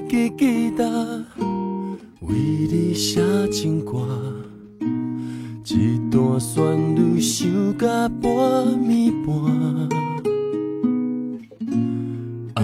用一支吉他为你写情歌，一段旋律唱到半暝半。熬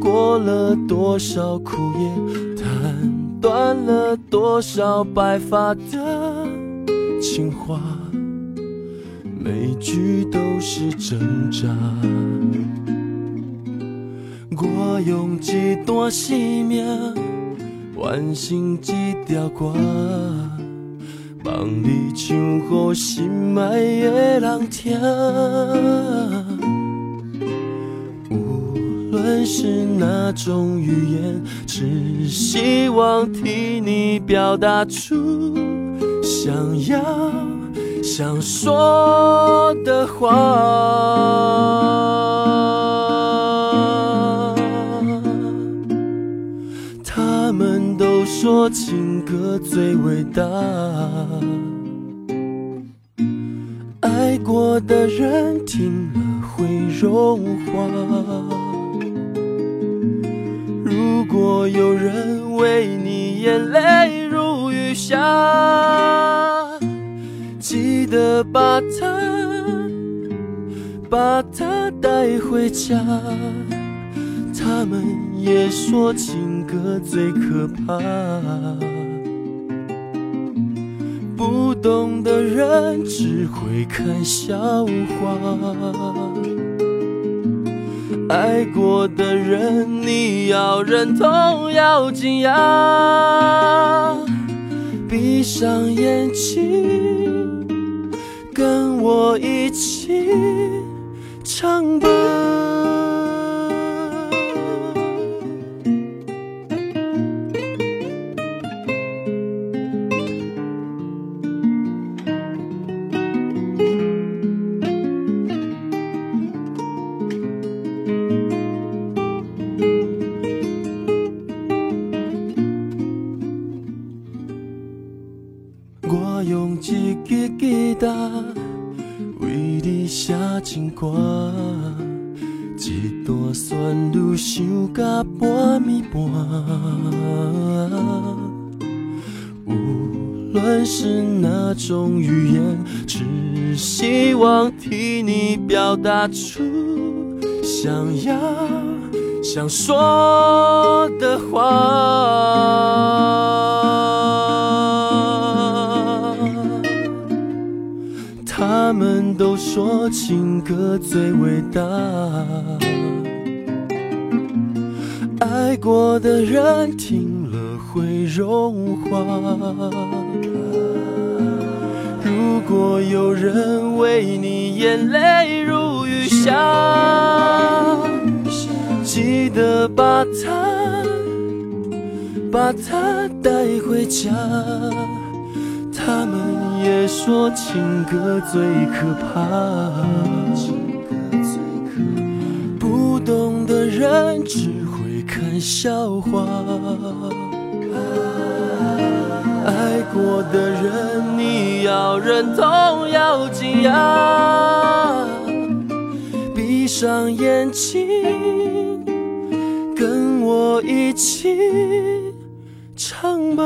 过了多少苦夜，弹断了多少白发的情话，每句都是挣扎。我用一段生命完成一条歌，望你唱给心爱的人听。无论是哪种语言，只希望替你表达出想要想说的话。说情歌最伟大，爱过的人听了会融化。如果有人为你眼泪如雨下，记得把它把它带回家。他们也说情歌最可怕，不懂的人只会看笑话。爱过的人，你要认同，要惊讶。闭上眼睛，跟我一起唱吧。望替你表达出想要想说的话。他们都说情歌最伟大，爱过的人听了会融化。如果有人为你眼泪如雨下，记得把它把它带回家。他们也说情歌最可怕，不懂的人只会看笑话。爱过的人，你要认同，要惊讶。闭上眼睛，跟我一起唱吧。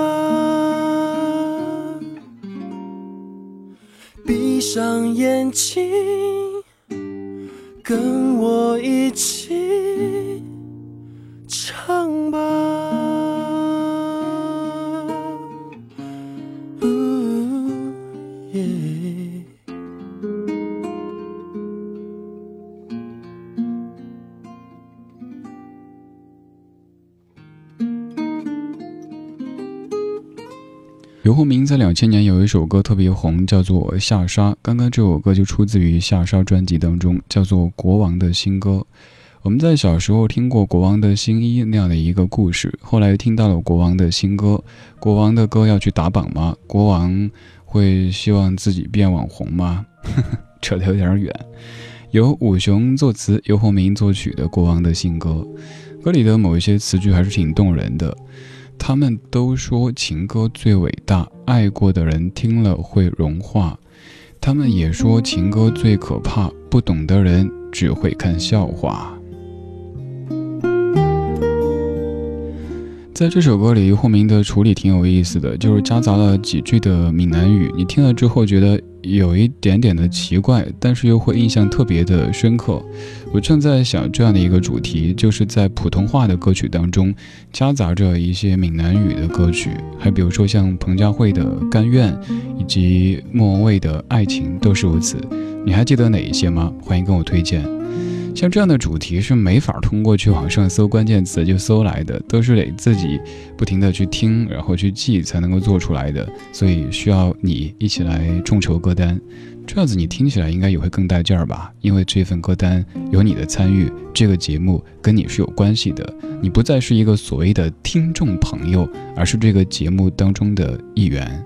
闭上眼睛，跟我一起刘鸿明在两千年有一首歌特别红，叫做《下沙》。刚刚这首歌就出自于《下沙》专辑当中，叫做《国王的新歌》。我们在小时候听过《国王的新衣》那样的一个故事，后来听到了国王的新歌。国王的歌要去打榜吗？国王会希望自己变网红吗？扯得有点远。由武雄作词，由鸿明作曲的《国王的新歌》，歌里的某一些词句还是挺动人的。他们都说情歌最伟大，爱过的人听了会融化。他们也说情歌最可怕，不懂的人只会看笑话。在这首歌里，霍明的处理挺有意思的，就是夹杂了几句的闽南语。你听了之后觉得有一点点的奇怪，但是又会印象特别的深刻。我正在想这样的一个主题，就是在普通话的歌曲当中夹杂着一些闽南语的歌曲，还比如说像彭佳慧的《甘愿》，以及莫文蔚的《爱情》都是如此。你还记得哪一些吗？欢迎跟我推荐。像这样的主题是没法通过去网上搜关键词就搜来的，都是得自己不停的去听，然后去记才能够做出来的，所以需要你一起来众筹歌单，这样子你听起来应该也会更带劲儿吧？因为这份歌单有你的参与，这个节目跟你是有关系的，你不再是一个所谓的听众朋友，而是这个节目当中的一员。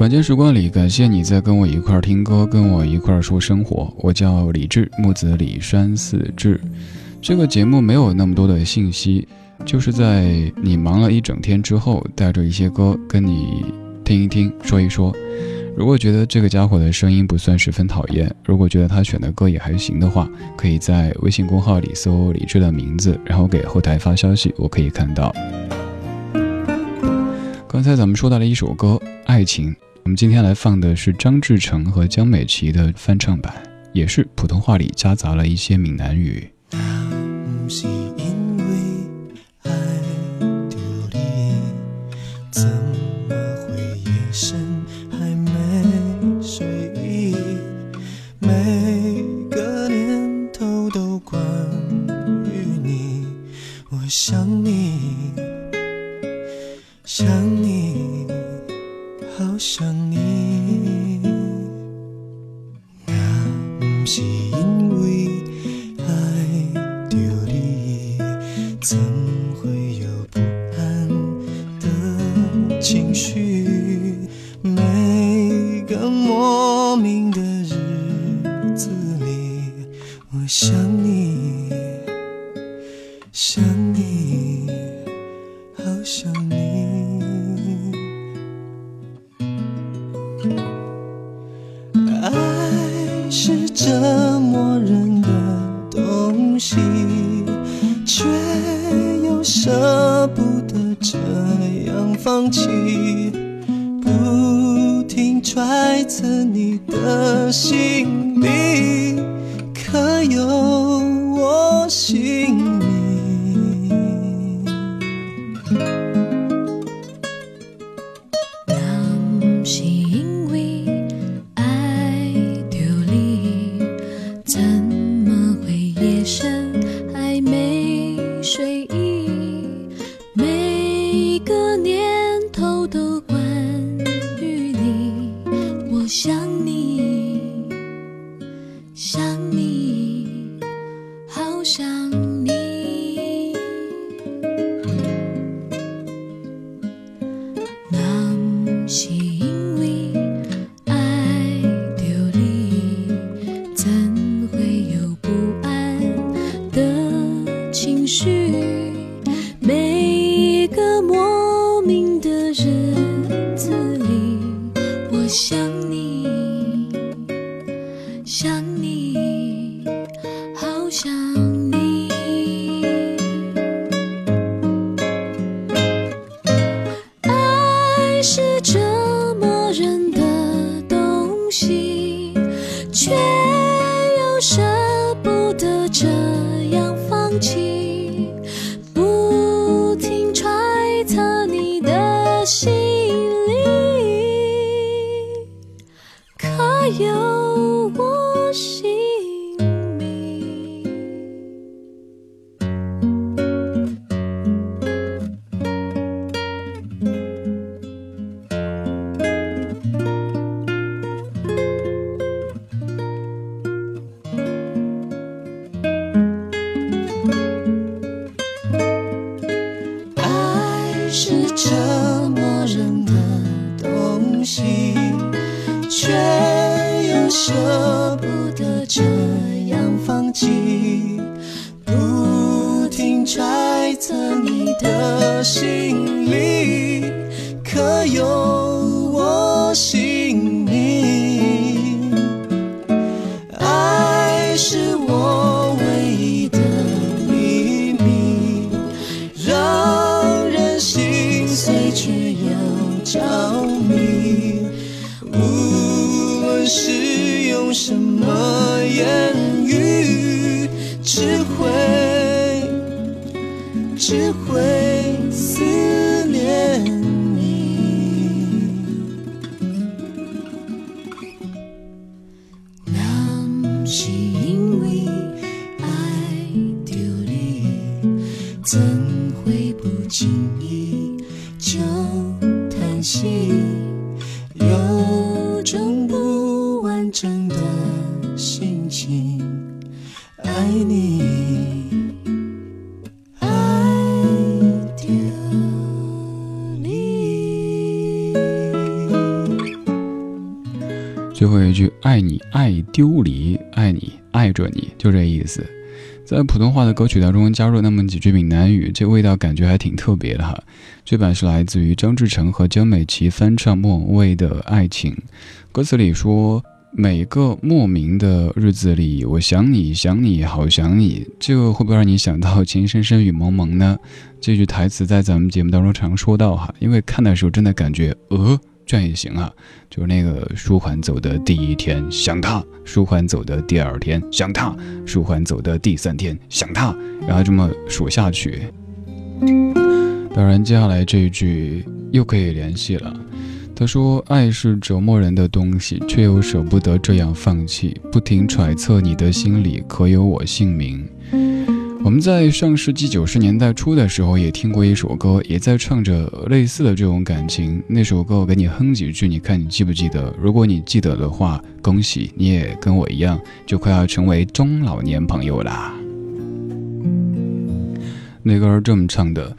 晚间时光里，感谢你在跟我一块儿听歌，跟我一块儿说生活。我叫李志，木子李山四志。这个节目没有那么多的信息，就是在你忙了一整天之后，带着一些歌跟你听一听，说一说。如果觉得这个家伙的声音不算十分讨厌，如果觉得他选的歌也还行的话，可以在微信公号里搜李志的名字，然后给后台发消息，我可以看到。刚才咱们说到了一首歌《爱情》。我们今天来放的是张志成和江美琪的翻唱版，也是普通话里夹杂了一些闽南语。想你，想。是折磨人的东西却又舍着你”，就这意思。在普通话的歌曲当中加入那么几句闽南语，这味道感觉还挺特别的哈。这版是来自于张志成和江美琪翻唱莫文蔚的《爱情》，歌词里说：“每个莫名的日子里，我想你想你好想你。”这个会不会让你想到“情深深雨蒙蒙”呢？这句台词在咱们节目当中常说到哈，因为看的时候真的感觉，呃。这样也行啊，就是那个舒缓走的第一天想他，舒缓走的第二天想他，舒缓走的第三天想他，然后这么数下去。当然，接下来这一句又可以联系了。他说：“爱是折磨人的东西，却又舍不得这样放弃，不停揣测你的心里可有我姓名。”我们在上世纪九十年代初的时候也听过一首歌，也在唱着类似的这种感情。那首歌我给你哼几句，你看你记不记得？如果你记得的话，恭喜你也跟我一样，就快要成为中老年朋友啦。那歌是这么唱的：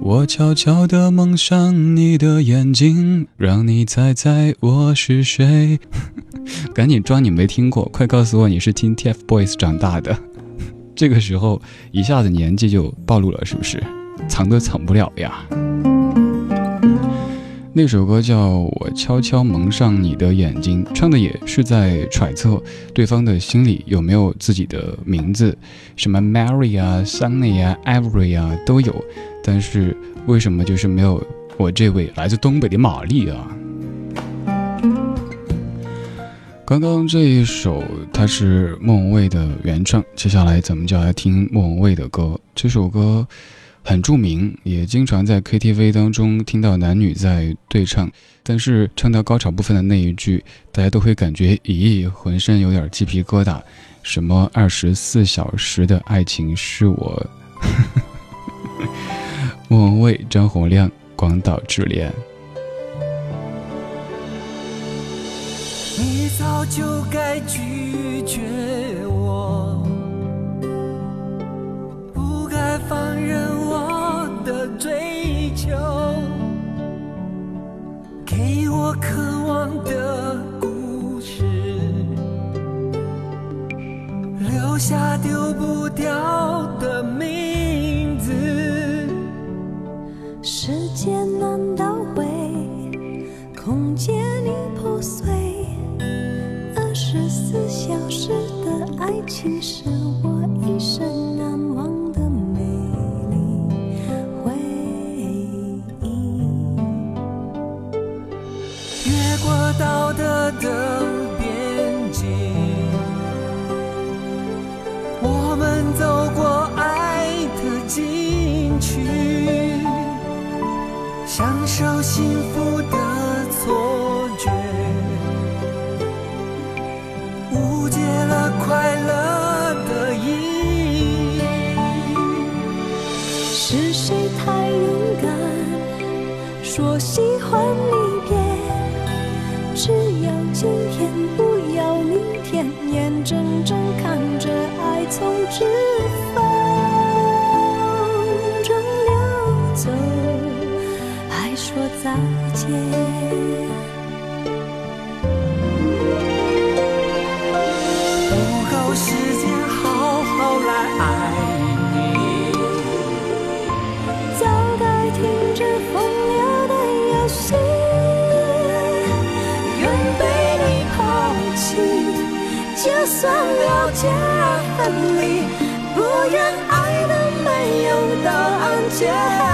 我悄悄地蒙上你的眼睛，让你猜猜我是谁。赶紧装你没听过，快告诉我你是听 TFBOYS 长大的。这个时候一下子年纪就暴露了，是不是？藏都藏不了呀。那首歌叫我悄悄蒙上你的眼睛，唱的也是在揣测对方的心里有没有自己的名字，什么 Mary 啊、Sunny 啊、Every 啊都有，但是为什么就是没有我这位来自东北的玛丽啊？刚刚这一首它是莫文蔚的原唱，接下来咱们就来听莫文蔚的歌。这首歌很著名，也经常在 KTV 当中听到男女在对唱。但是唱到高潮部分的那一句，大家都会感觉咦，浑身有点鸡皮疙瘩。什么二十四小时的爱情是我？莫文蔚、张洪亮，《广岛之恋》。你早就该拒绝我，不该放任我的追求，给我渴望的故事，留下丢不掉今生你，不愿爱的没有答案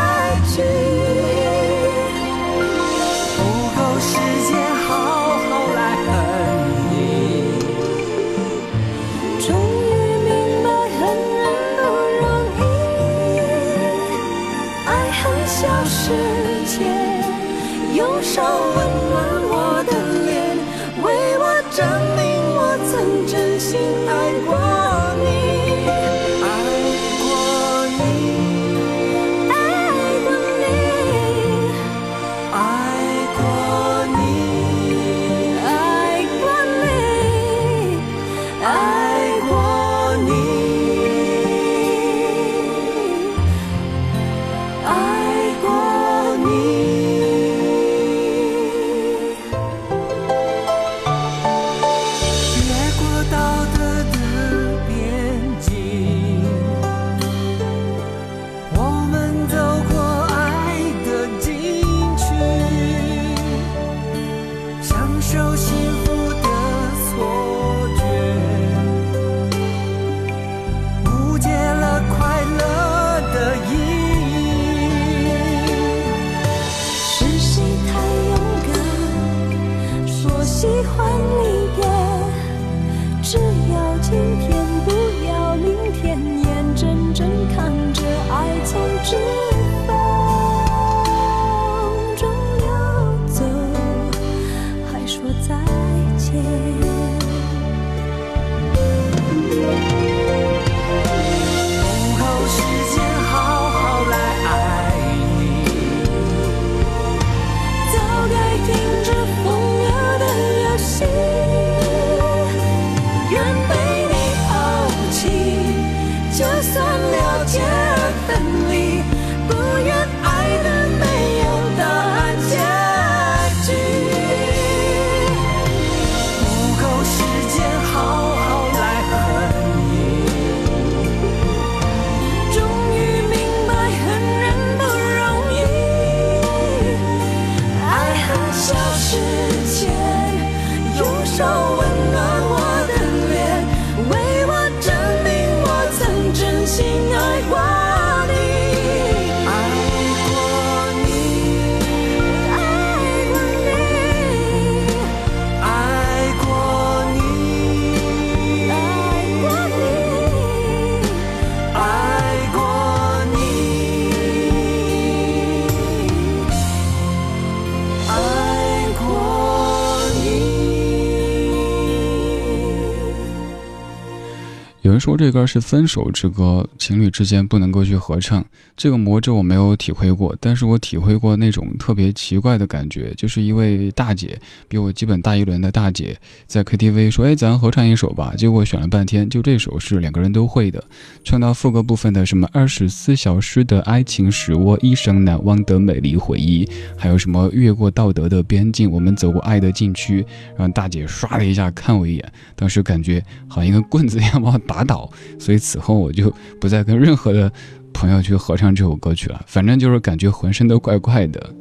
说这歌是分手之歌，情侣之间不能够去合唱。这个魔咒我没有体会过，但是我体会过那种特别奇怪的感觉，就是一位大姐，比我基本大一轮的大姐，在 KTV 说：“哎，咱合唱一首吧。”结果选了半天，就这首是两个人都会的，唱到副歌部分的什么“二十四小时的爱情使我一生难忘的美丽回忆”，还有什么“越过道德的边境，我们走过爱的禁区”，让大姐唰的一下看我一眼，当时感觉好像一根棍子一样把我打倒，所以此后我就不再跟任何的朋友去合唱这首歌曲了。反正就是感觉浑身都怪怪的。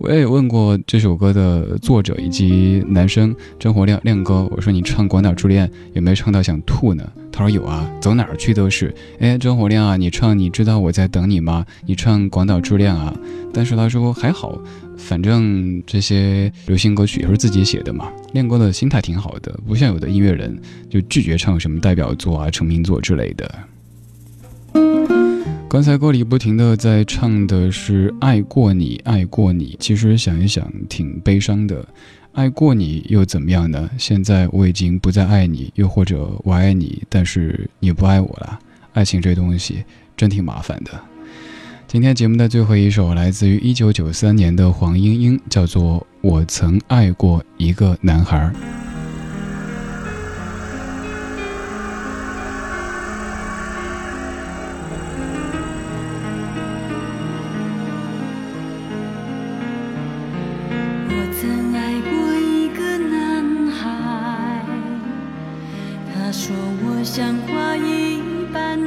我也问过这首歌的作者以及男生张火亮亮哥，我说你唱《广岛之恋》有没有唱到想吐呢？他说有啊，走哪儿去都是。哎，张火亮啊，你唱你知道我在等你吗？你唱《广岛之恋》啊。但是他说还好，反正这些流行歌曲也是自己写的嘛。练歌的心态挺好的，不像有的音乐人就拒绝唱什么代表作啊、成名作之类的。刚才歌里不停的在唱的是爱过你，爱过你。其实想一想，挺悲伤的。爱过你又怎么样呢？现在我已经不再爱你，又或者我爱你，但是你不爱我了。爱情这东西真挺麻烦的。今天节目的最后一首来自于一九九三年的黄莺莺，叫做《我曾爱过一个男孩》。我曾爱过一个男孩，他说我像花一般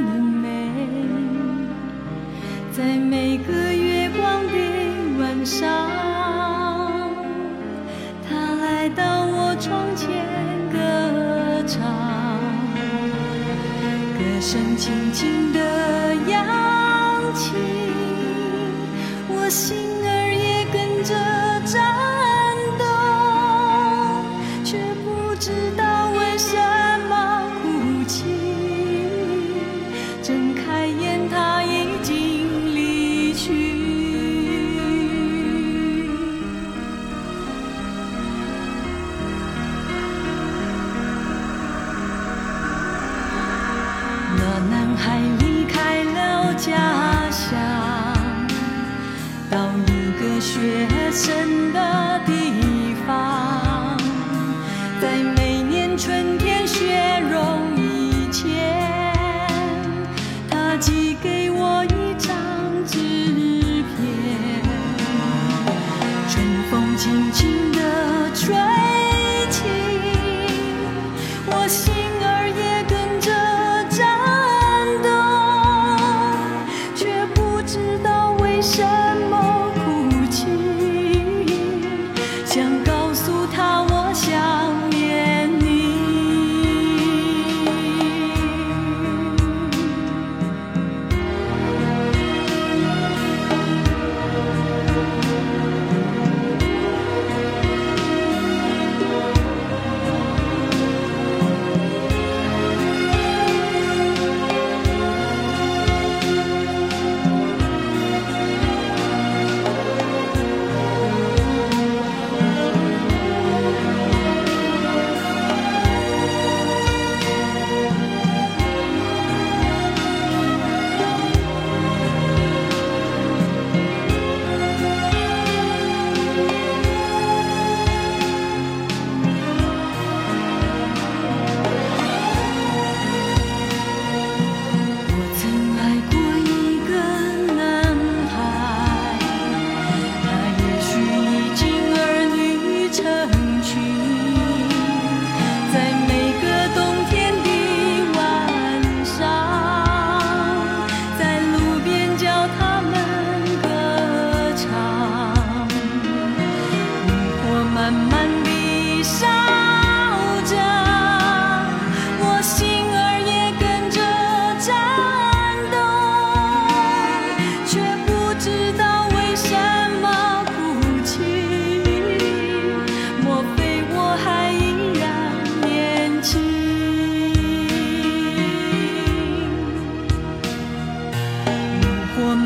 家乡，到一个学生。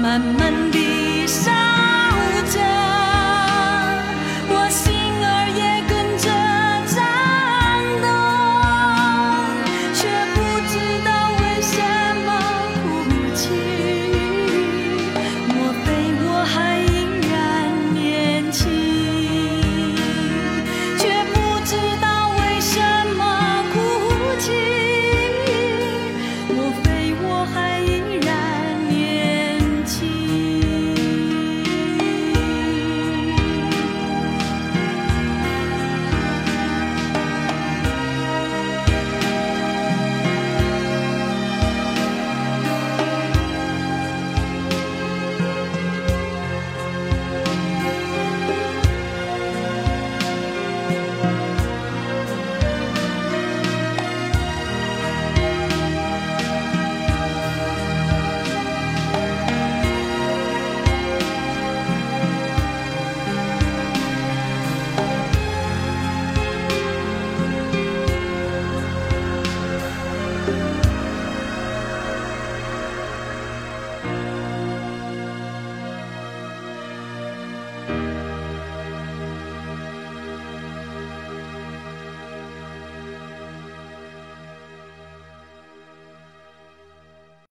慢慢闭上